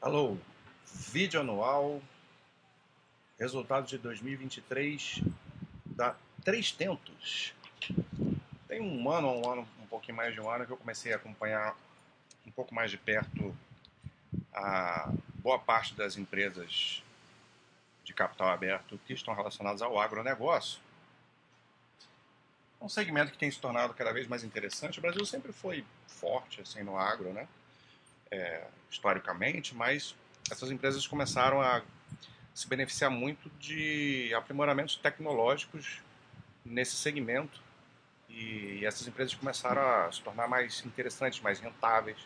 Alô, vídeo anual, resultado de 2023 da Três Tentos. Tem um ano, um ano, um pouquinho mais de um ano que eu comecei a acompanhar um pouco mais de perto a boa parte das empresas de capital aberto que estão relacionadas ao agronegócio. Um segmento que tem se tornado cada vez mais interessante. O Brasil sempre foi forte assim no agro, né? É, historicamente, mas essas empresas começaram a se beneficiar muito de aprimoramentos tecnológicos nesse segmento. E essas empresas começaram a se tornar mais interessantes, mais rentáveis,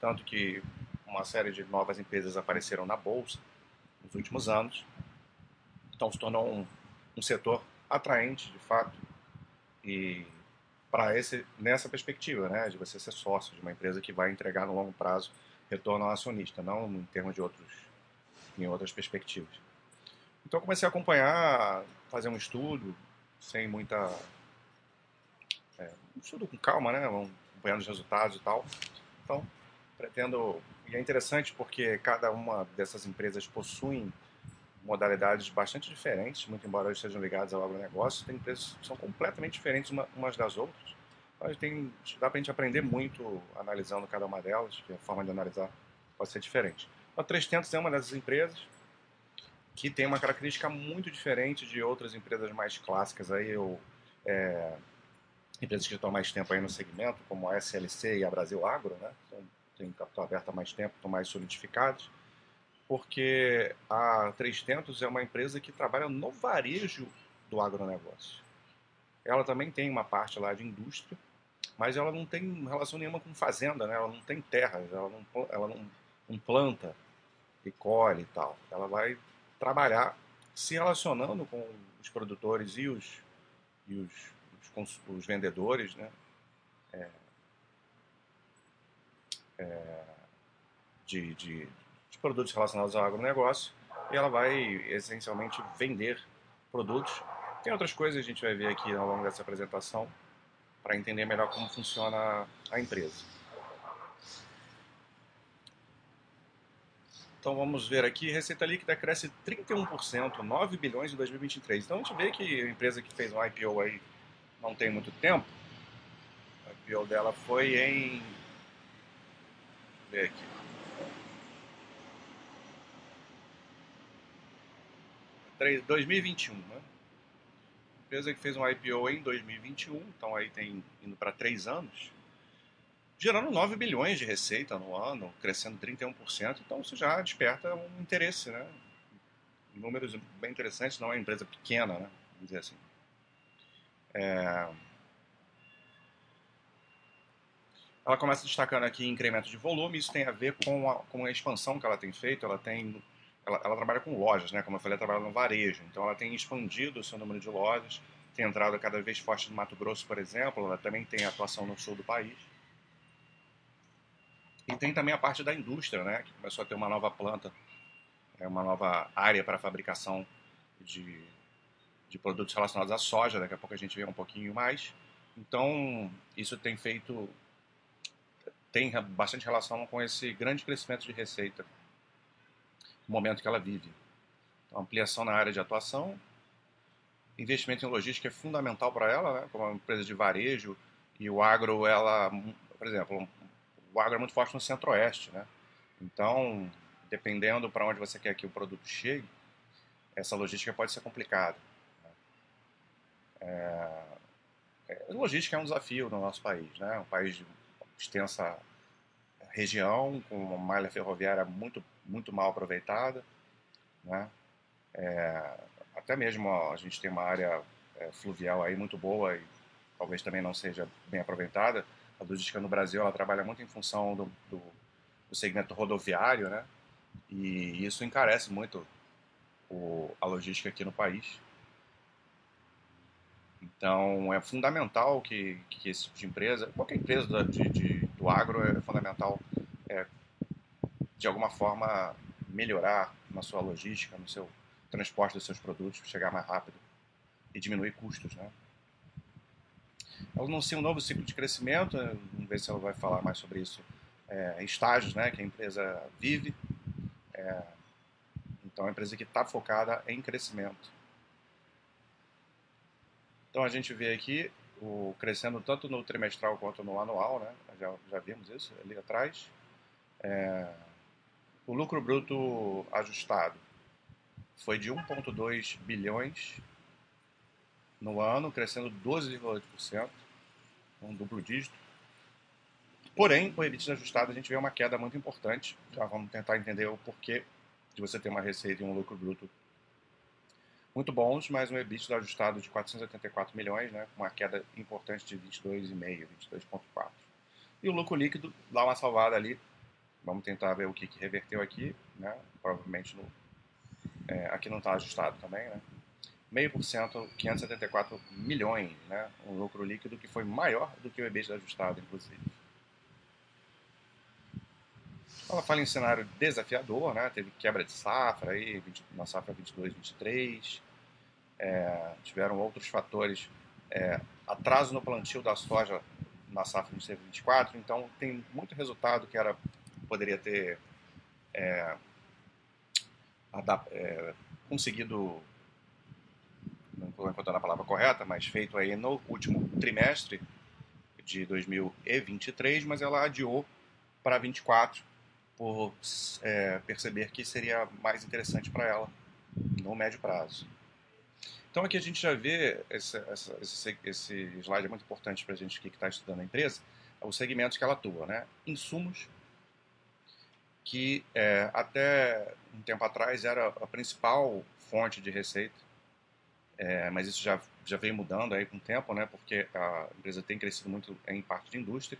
tanto que uma série de novas empresas apareceram na bolsa nos últimos anos, então se tornou um, um setor atraente de fato. E para esse nessa perspectiva, né, de você ser sócio de uma empresa que vai entregar no longo prazo retorno ao acionista, não em termos de outros, em outras perspectivas. Então comecei a acompanhar, fazer um estudo, sem muita. É, um estudo com calma, né? Acompanhando os resultados e tal. Então, pretendo. E é interessante porque cada uma dessas empresas possui modalidades bastante diferentes, muito embora eles sejam ligados ao agronegócio, tem empresas que são completamente diferentes umas das outras mas tem, dá para a gente aprender muito analisando cada uma delas, que a forma de analisar pode ser diferente. A 300 é uma dessas empresas que tem uma característica muito diferente de outras empresas mais clássicas, aí eu, é, empresas que estão mais tempo aí no segmento, como a SLC e a Brasil Agro, né? Então, tem capital aberto há mais tempo, estão mais solidificados, porque a 300 é uma empresa que trabalha no varejo do agronegócio. Ela também tem uma parte lá de indústria, mas ela não tem relação nenhuma com fazenda, né? Ela não tem terras, ela não, ela não, não planta e colhe e tal. Ela vai trabalhar se relacionando com os produtores e os, e os, os, os vendedores, né? É, é, de, de, de produtos relacionados ao agronegócio e ela vai essencialmente vender produtos. Tem outras coisas que a gente vai ver aqui ao longo dessa apresentação para entender melhor como funciona a empresa. Então vamos ver aqui, receita líquida cresce 31%, 9 bilhões em 2023. Então a gente vê que a empresa que fez um IPO aí não tem muito tempo, o IPO dela foi em... Ver aqui. Três, 2021, né? Empresa que fez um IPO em 2021, então aí tem indo para três anos, gerando 9 bilhões de receita no ano, crescendo 31%, então isso já desperta um interesse, né? Números bem interessantes, não é uma empresa pequena, né? Vamos dizer assim. É... Ela começa destacando aqui incremento de volume, isso tem a ver com a, com a expansão que ela tem feito, ela tem ela, ela, trabalha com lojas, né? Como eu falei, ela trabalha no varejo. Então ela tem expandido o seu número de lojas, tem entrado cada vez forte no Mato Grosso, por exemplo. Ela também tem atuação no sul do país. E tem também a parte da indústria, né? Que começou a ter uma nova planta, é uma nova área para fabricação de, de produtos relacionados à soja. Daqui a pouco a gente vê um pouquinho mais. Então isso tem feito tem bastante relação com esse grande crescimento de receita momento que ela vive. Então, ampliação na área de atuação, investimento em logística é fundamental para ela, né? como uma empresa de varejo, e o agro, ela, por exemplo, o agro é muito forte no centro-oeste, né? Então, dependendo para onde você quer que o produto chegue, essa logística pode ser complicada. Né? É, é, logística é um desafio no nosso país, né? Um país de extensa região, com uma malha ferroviária muito, muito mal aproveitada. Né? É, até mesmo ó, a gente tem uma área é, fluvial aí muito boa e talvez também não seja bem aproveitada. A logística no Brasil ela trabalha muito em função do, do, do segmento rodoviário, né? E isso encarece muito o, a logística aqui no país. Então é fundamental que, que esse tipo de empresa, qualquer empresa de, de, do agro é fundamental de alguma forma melhorar na sua logística, no seu transporte dos seus produtos, chegar mais rápido e diminuir custos. Né? Ela anuncia um novo ciclo de crescimento, vamos ver se ela vai falar mais sobre isso, é, estágios né, que a empresa vive. É, então, é uma empresa que está focada em crescimento. Então, a gente vê aqui o crescendo tanto no trimestral quanto no anual, né? Já, já vimos isso ali atrás. É, o lucro bruto ajustado foi de 1,2 bilhões no ano, crescendo 12,8%, um duplo dígito. Porém, o EBITDA ajustado a gente vê uma queda muito importante. Já vamos tentar entender o porquê de você ter uma receita e um lucro bruto muito bons, mas um EBITDA ajustado de 484 milhões, né, com uma queda importante de 22,5, 22,4. E o lucro líquido dá uma salvada ali. Vamos tentar ver o que, que reverteu aqui, né? Provavelmente no, é, aqui não está ajustado também, né? Meio por cento, 574 milhões, né? Um lucro líquido que foi maior do que o EBITDA ajustado, inclusive. Ela fala em cenário desafiador, né? Teve quebra de safra aí, na safra 22, 23. É, tiveram outros fatores, é, atraso no plantio da soja na safra 23, 24. Então tem muito resultado que era poderia ter é, é conseguido não estou encontrando a palavra correta, mas feito aí no último trimestre de 2023, mas ela adiou para 24 por é, perceber que seria mais interessante para ela no médio prazo. Então aqui a gente já vê, esse, esse, esse slide é muito importante para a gente que está estudando a empresa, os segmentos que ela atua, né? Insumos, que é, até um tempo atrás era a principal fonte de receita, é, mas isso já, já vem mudando aí com o tempo, né? Porque a empresa tem crescido muito em parte de indústria.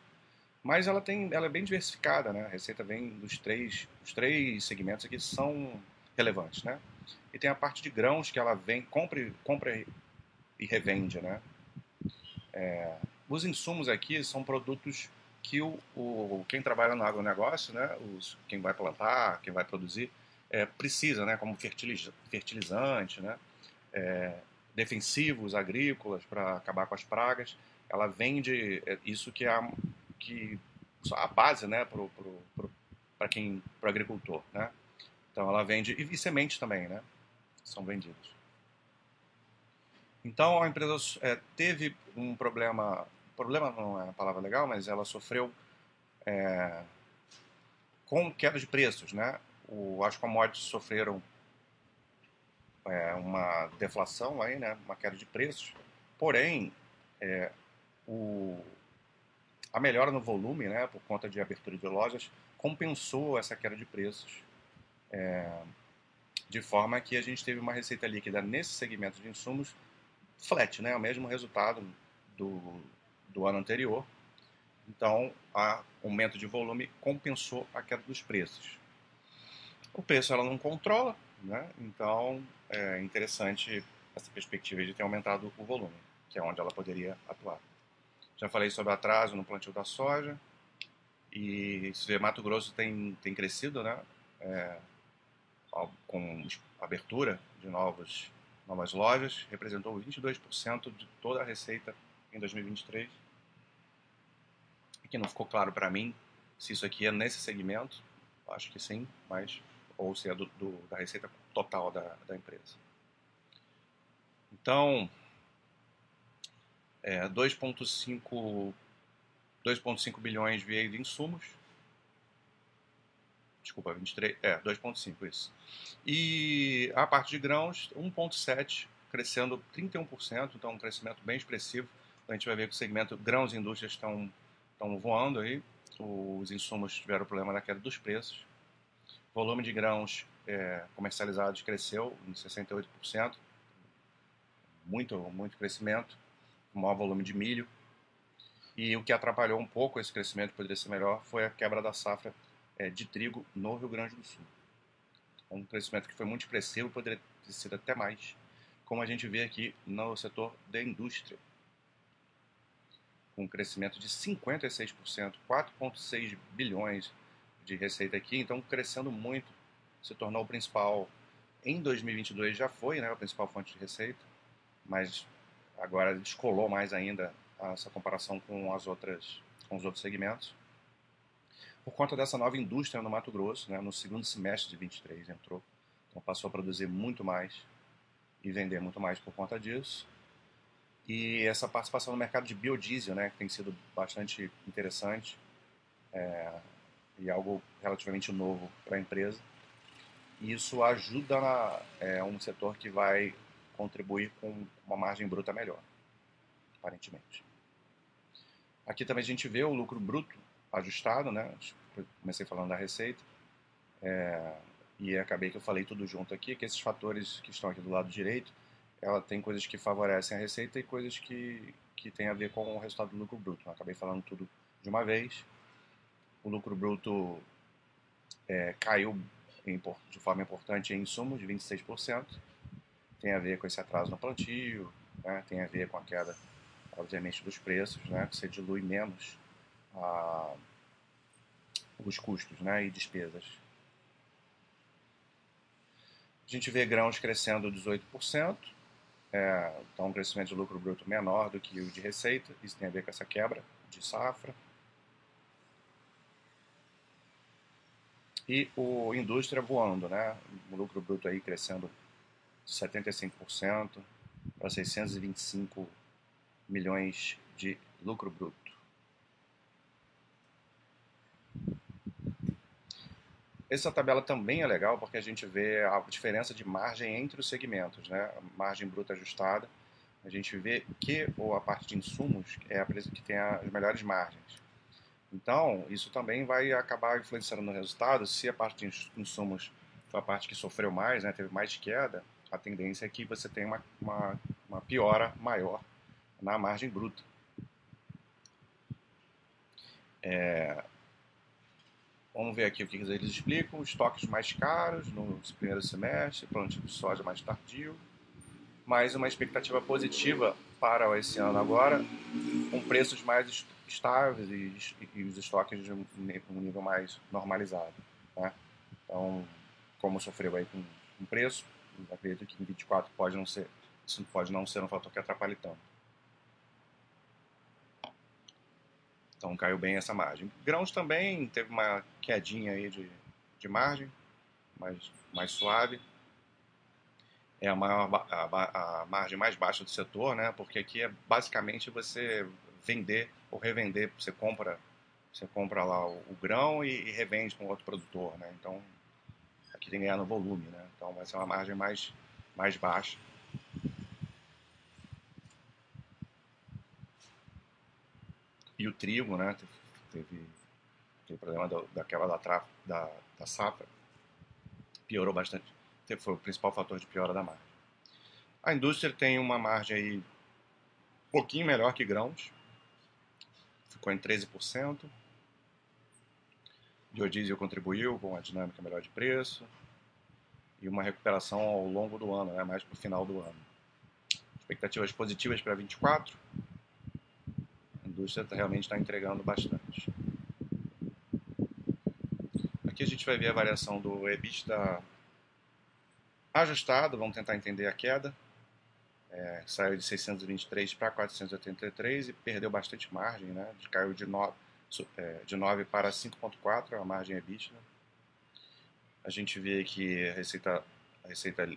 Mas ela, tem, ela é bem diversificada, né? A receita vem dos três, os três segmentos aqui são relevantes, né? E tem a parte de grãos que ela vem, compra, compra e revende, né? É, os insumos aqui são produtos que o, o, quem trabalha no agronegócio, né? Os, quem vai plantar, quem vai produzir, é, precisa, né? Como fertiliz, fertilizante, né? É, defensivos agrícolas para acabar com as pragas. Ela vende é, isso que é a, que a base, né, para quem, para agricultor, né? Então ela vende e, e sementes também, né? São vendidos. Então a empresa é, teve um problema, problema não é a palavra legal, mas ela sofreu é, com queda de preços, né? O, as commodities sofreram é, uma deflação aí, né? Uma queda de preços. Porém, é, o, a melhora no volume, né, por conta de abertura de lojas, compensou essa queda de preços. É, de forma que a gente teve uma receita líquida nesse segmento de insumos flat, né, o mesmo resultado do, do ano anterior. Então, o aumento de volume compensou a queda dos preços. O preço ela não controla, né? então é interessante essa perspectiva de ter aumentado o volume, que é onde ela poderia atuar. Já falei sobre atraso no plantio da soja. E se vê, Mato Grosso tem, tem crescido, né? É, com abertura de novos, novas lojas, representou 22% de toda a receita em 2023. Aqui não ficou claro para mim se isso aqui é nesse segmento, acho que sim, mas ou se é do, do, da receita total da, da empresa. Então, é, 2,5 bilhões veio de insumos. Desculpa, 23, é, 2,5 isso. E a parte de grãos, 1,7, crescendo 31%, então um crescimento bem expressivo. A gente vai ver que o segmento grãos e indústrias estão, estão voando aí. Os insumos tiveram o problema da queda dos preços. O volume de grãos é, comercializados cresceu em 68%. Muito, muito crescimento maior volume de milho. E o que atrapalhou um pouco esse crescimento, poderia ser melhor, foi a quebra da safra é, de trigo no Rio Grande do Sul. Um crescimento que foi muito expressivo, poderia ter sido até mais, como a gente vê aqui no setor da indústria. Com um crescimento de 56%, 4,6 bilhões de receita aqui, então crescendo muito, se tornou o principal. Em 2022 já foi né, a principal fonte de receita, mas agora descolou mais ainda essa comparação com as outras com os outros segmentos. por conta dessa nova indústria no Mato Grosso, né, no segundo semestre de 23 entrou, então passou a produzir muito mais e vender muito mais por conta disso. E essa participação no mercado de biodiesel, né, que tem sido bastante interessante é, e algo relativamente novo para a empresa. E isso ajuda na, é, um setor que vai contribuir com uma margem bruta melhor, aparentemente. Aqui também a gente vê o lucro bruto ajustado, né? Comecei falando da receita. É, e acabei que eu falei tudo junto aqui, que esses fatores que estão aqui do lado direito, ela tem coisas que favorecem a receita e coisas que, que tem a ver com o resultado do lucro bruto. Eu acabei falando tudo de uma vez. O lucro bruto é, caiu em, de forma importante em insumos, de 26%. Tem a ver com esse atraso no plantio, né? tem a ver com a queda, obviamente, dos preços, né? que você dilui menos a, os custos né? e despesas. A gente vê grãos crescendo 18%, é, então um crescimento de lucro bruto menor do que o de receita, isso tem a ver com essa quebra de safra. E o indústria voando, né? O lucro bruto aí crescendo 75% para 625 milhões de lucro bruto. Essa tabela também é legal porque a gente vê a diferença de margem entre os segmentos, né? Margem bruta ajustada. A gente vê que ou a parte de insumos é a que tem as melhores margens. Então, isso também vai acabar influenciando no resultado. Se a parte de insumos foi a parte que sofreu mais, né, teve mais queda, a tendência é que você tenha uma, uma, uma piora maior na margem bruta. É, Vamos ver aqui o que eles explicam. Estoques mais caros no primeiro semestre, plantio de soja mais tardio, mais uma expectativa positiva para esse ano agora, com preços mais estáveis e, e os estoques de um, nível mais normalizado. Né? Então, como sofreu aí com, com preço, acredito que em 24 pode não ser, isso pode não ser um fator que atrapalhe tanto. Então caiu bem essa margem. Grãos também teve uma quedinha aí de, de margem, mais, mais suave. É a, maior, a, a margem mais baixa do setor, né? Porque aqui é basicamente você vender ou revender. Você compra, você compra lá o, o grão e, e, revende com outro produtor, né? Então aqui tem que ganhar no volume, né? Então vai ser uma margem mais, mais baixa. E o trigo, né? Teve, teve problema da, daquela da, traf, da, da safra. Piorou bastante. Foi o principal fator de piora da margem. A indústria tem uma margem aí um pouquinho melhor que grãos. Ficou em 13%. Biodiesel contribuiu com a dinâmica melhor de preço e uma recuperação ao longo do ano, né, mais para o final do ano. Expectativas positivas para 24 indústria realmente está entregando bastante. Aqui a gente vai ver a variação do EBITDA ajustado, vamos tentar entender a queda. É, saiu de 623 para 483 e perdeu bastante margem, né? caiu de 9, é, de 9 para 5,4 a margem EBITDA. A gente vê que a receita, a receita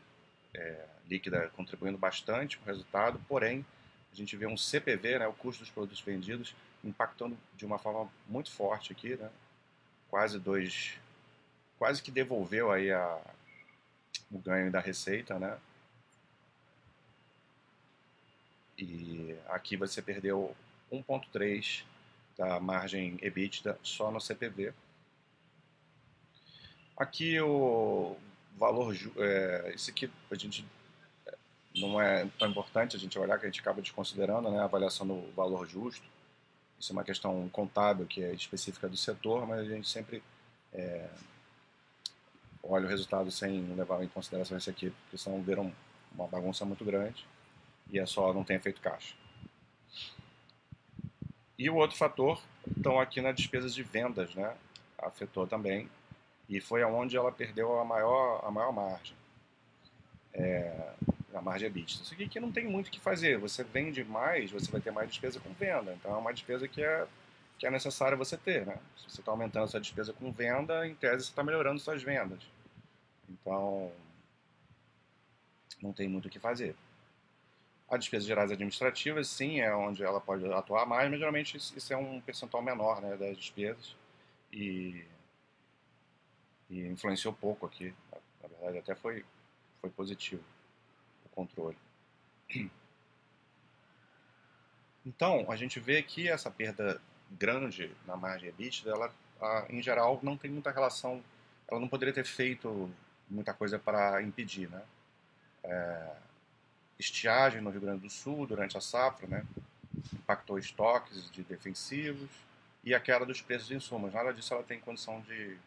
é, líquida contribuindo bastante com o resultado, porém a gente vê um CPV, né, o custo dos produtos vendidos, impactando de uma forma muito forte aqui, né? Quase dois, quase que devolveu aí a, o ganho da receita, né? E aqui você perdeu 1.3 da margem EBITDA só no CPV. Aqui o valor, é, esse aqui a gente não é tão importante a gente olhar, que a gente acaba desconsiderando né, a avaliação do valor justo. Isso é uma questão contábil que é específica do setor, mas a gente sempre é, olha o resultado sem levar em consideração esse aqui, porque senão viram uma bagunça muito grande e é só não tem efeito caixa. E o outro fator, então aqui na despesas de vendas, né, afetou também, e foi aonde ela perdeu a maior, a maior margem. É, a margem EBITDA. Isso aqui que não tem muito o que fazer. Você vende mais, você vai ter mais despesa com venda. Então é uma despesa que é, que é necessário você ter. Né? Se você está aumentando a sua despesa com venda, em tese você está melhorando suas vendas. Então, não tem muito o que fazer. A despesas gerais administrativas, sim, é onde ela pode atuar mais, mas geralmente isso é um percentual menor né, das despesas e, e influenciou pouco aqui. Na verdade, até foi, foi positivo controle. Então, a gente vê que essa perda grande na margem EBITDA, ela, em geral, não tem muita relação, ela não poderia ter feito muita coisa para impedir, né? É, estiagem no Rio Grande do Sul durante a safra, né? impactou estoques de defensivos e a queda dos preços de insumos. Nada disso ela tem condição de,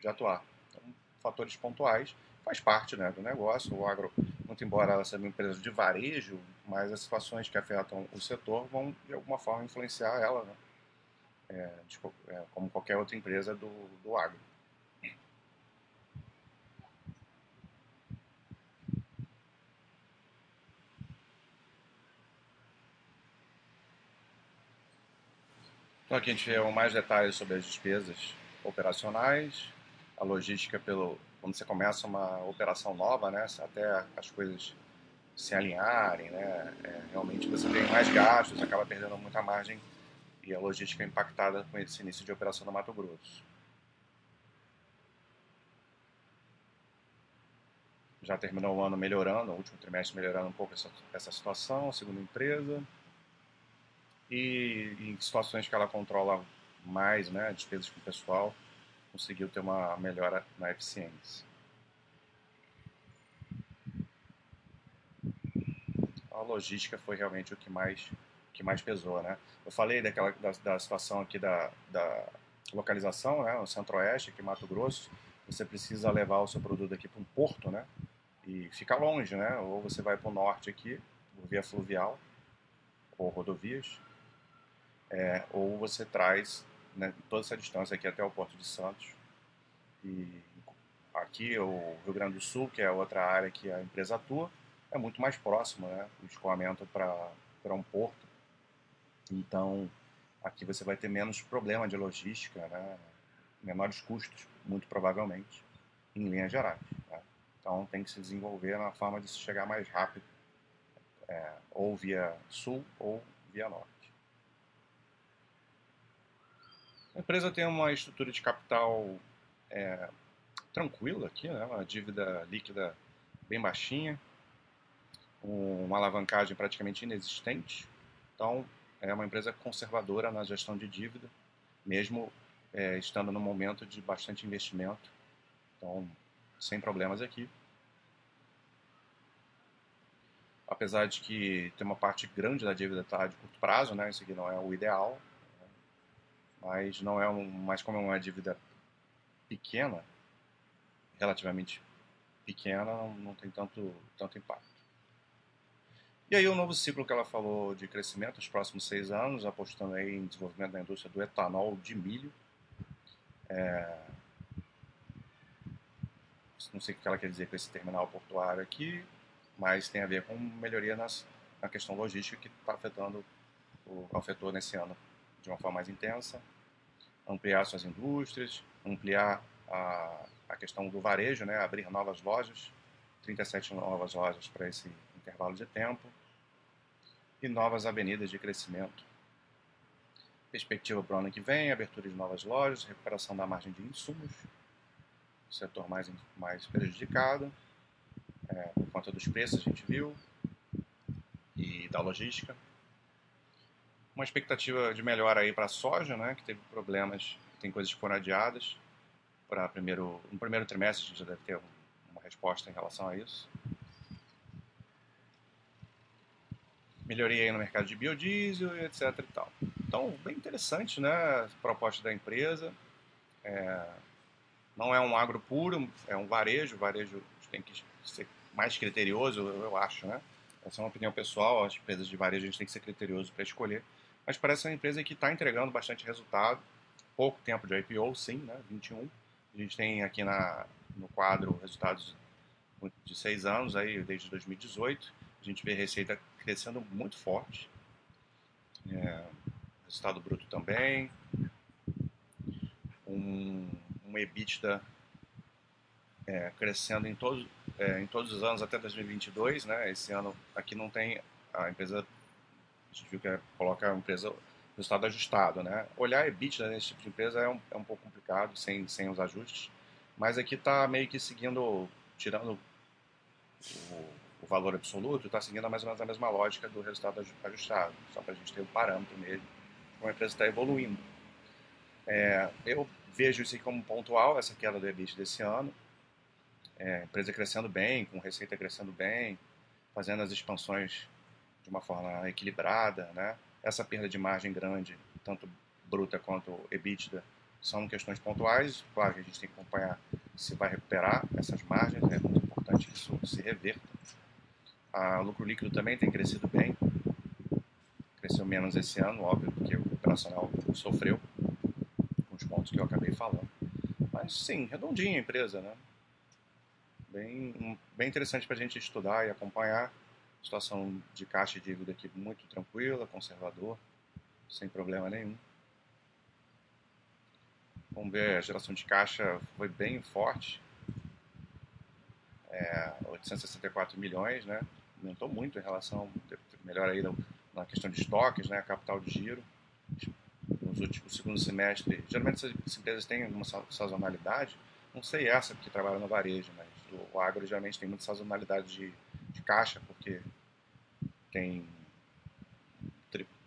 de atuar. Então, fatores pontuais faz parte né, do negócio. O agro, muito embora ela seja uma empresa de varejo, mas as situações que afetam o setor vão de alguma forma influenciar ela, né? é, de, é, como qualquer outra empresa do, do agro. Então aqui a gente vê mais detalhes sobre as despesas operacionais, a logística pelo quando você começa uma operação nova, né, até as coisas se alinharem, né, é, realmente você tem mais gastos, acaba perdendo muita margem e a logística é impactada com esse início de operação no Mato Grosso. Já terminou o ano melhorando, o último trimestre melhorando um pouco essa, essa situação, segundo a empresa e em situações que ela controla mais, né, despesas com o pessoal, conseguiu ter uma melhora na eficiência. A logística foi realmente o que mais, que mais pesou, né? Eu falei daquela, da, da situação aqui da, da localização, né, no centro-oeste, aqui em Mato Grosso, você precisa levar o seu produto aqui para um porto, né? E fica longe, né? Ou você vai para o norte aqui, por via fluvial, ou rodovias, é, ou você traz né, toda essa distância aqui até o Porto de Santos. E aqui o Rio Grande do Sul, que é outra área que a empresa atua, é muito mais próximo, né, o escoamento para um porto. Então, aqui você vai ter menos problema de logística, né, menores custos, muito provavelmente, em linhas gerais. Né? Então, tem que se desenvolver na forma de se chegar mais rápido, é, ou via sul ou via norte. A empresa tem uma estrutura de capital é, tranquila aqui, né? uma dívida líquida bem baixinha, uma alavancagem praticamente inexistente. Então, é uma empresa conservadora na gestão de dívida, mesmo é, estando num momento de bastante investimento. Então, sem problemas aqui. Apesar de que tem uma parte grande da dívida tá de curto prazo, né? Isso aqui não é o ideal, mas não é um, mas como é uma dívida pequena, relativamente pequena, não, não tem tanto, tanto impacto. E aí o novo ciclo que ela falou de crescimento, os próximos seis anos, apostando aí em desenvolvimento da indústria do etanol de milho. É... Não sei o que ela quer dizer com esse terminal portuário aqui, mas tem a ver com melhoria nas, na questão logística que está afetando o afetou nesse ano de uma forma mais intensa, ampliar suas indústrias, ampliar a, a questão do varejo, né, abrir novas lojas, 37 novas lojas para esse intervalo de tempo e novas avenidas de crescimento. Perspectiva para o ano que vem, abertura de novas lojas, recuperação da margem de insumos, setor mais, mais prejudicado, é, por conta dos preços, a gente viu, e da logística uma expectativa de melhora aí para a soja, né, que teve problemas, tem coisas que foram adiadas. Para primeiro, no primeiro trimestre a gente já deve ter uma resposta em relação a isso. Melhoria aí no mercado de biodiesel e etc e tal. Então, bem interessante, né, a proposta da empresa. É, não é um agro puro, é um varejo. Varejo tem que ser mais criterioso, eu acho, né? Essa é uma opinião pessoal. As empresas de varejo a gente tem que ser criterioso para escolher mas parece uma empresa que está entregando bastante resultado. Pouco tempo de IPO, sim, né? 21. A gente tem aqui na, no quadro resultados de seis anos, aí, desde 2018. A gente vê receita crescendo muito forte. É, resultado bruto também, um, um EBITDA é, crescendo em todos, é, em todos os anos até 2022, né? Esse ano aqui não tem a empresa, a gente viu que é, coloca a empresa resultado ajustado, né? Olhar EBITDA nesse tipo de empresa é um, é um pouco complicado sem, sem os ajustes, mas aqui está meio que seguindo, tirando o, o valor absoluto, está seguindo mais ou menos a mesma lógica do resultado ajustado, só para a gente ter um parâmetro mesmo, como a empresa está evoluindo. É, eu vejo isso como pontual, essa queda do EBIT desse ano, é, empresa crescendo bem, com receita crescendo bem, fazendo as expansões de uma forma equilibrada, né? Essa perda de margem grande, tanto bruta quanto EBITDA, são questões pontuais. Claro que a gente tem que acompanhar se vai recuperar essas margens, é muito importante que isso se reverta. O lucro líquido também tem crescido bem, cresceu menos esse ano, óbvio, porque o operacional sofreu com os pontos que eu acabei falando. Mas sim, redondinha a empresa, né? bem, bem interessante para a gente estudar e acompanhar. Situação de caixa e dívida aqui muito tranquila, conservador, sem problema nenhum. Vamos ver, a geração de caixa foi bem forte. É, 864 milhões, né? Aumentou muito em relação, melhor aí na questão de estoques, né? Capital de giro. Nos últimos, segundo semestre, geralmente essas empresas têm alguma sazonalidade, não sei essa porque trabalha no varejo, mas o agro geralmente tem muita sazonalidade de, de caixa, porque tem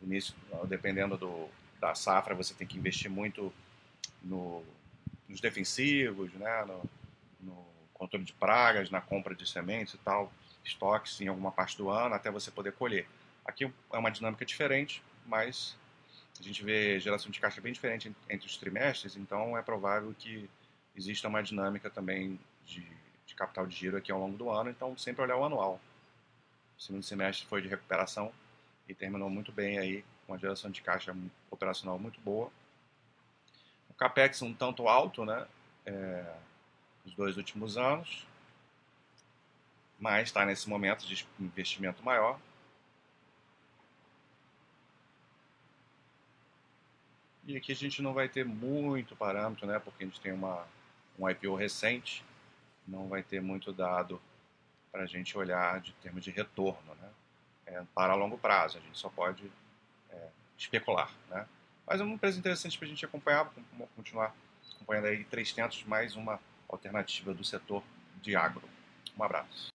início, dependendo do, da safra, você tem que investir muito no, nos defensivos, né, no, no, controle de pragas, na compra de sementes e tal, estoques em alguma parte do ano, até você poder colher. Aqui é uma dinâmica diferente, mas a gente vê geração de caixa bem diferente entre os trimestres, então é provável que exista uma dinâmica também de de capital de giro aqui ao longo do ano, então sempre olhar o anual. O segundo semestre foi de recuperação e terminou muito bem aí, com uma geração de caixa operacional muito boa. O capex um tanto alto, né? É, os dois últimos anos, mas está nesse momento de investimento maior. E aqui a gente não vai ter muito parâmetro, né? Porque a gente tem uma, um IPO recente não vai ter muito dado para a gente olhar de termos de retorno, né? É, para longo prazo, a gente só pode é, especular, né? Mas é uma empresa interessante para a gente acompanhar, continuar acompanhando aí 300, mais uma alternativa do setor de agro. Um abraço.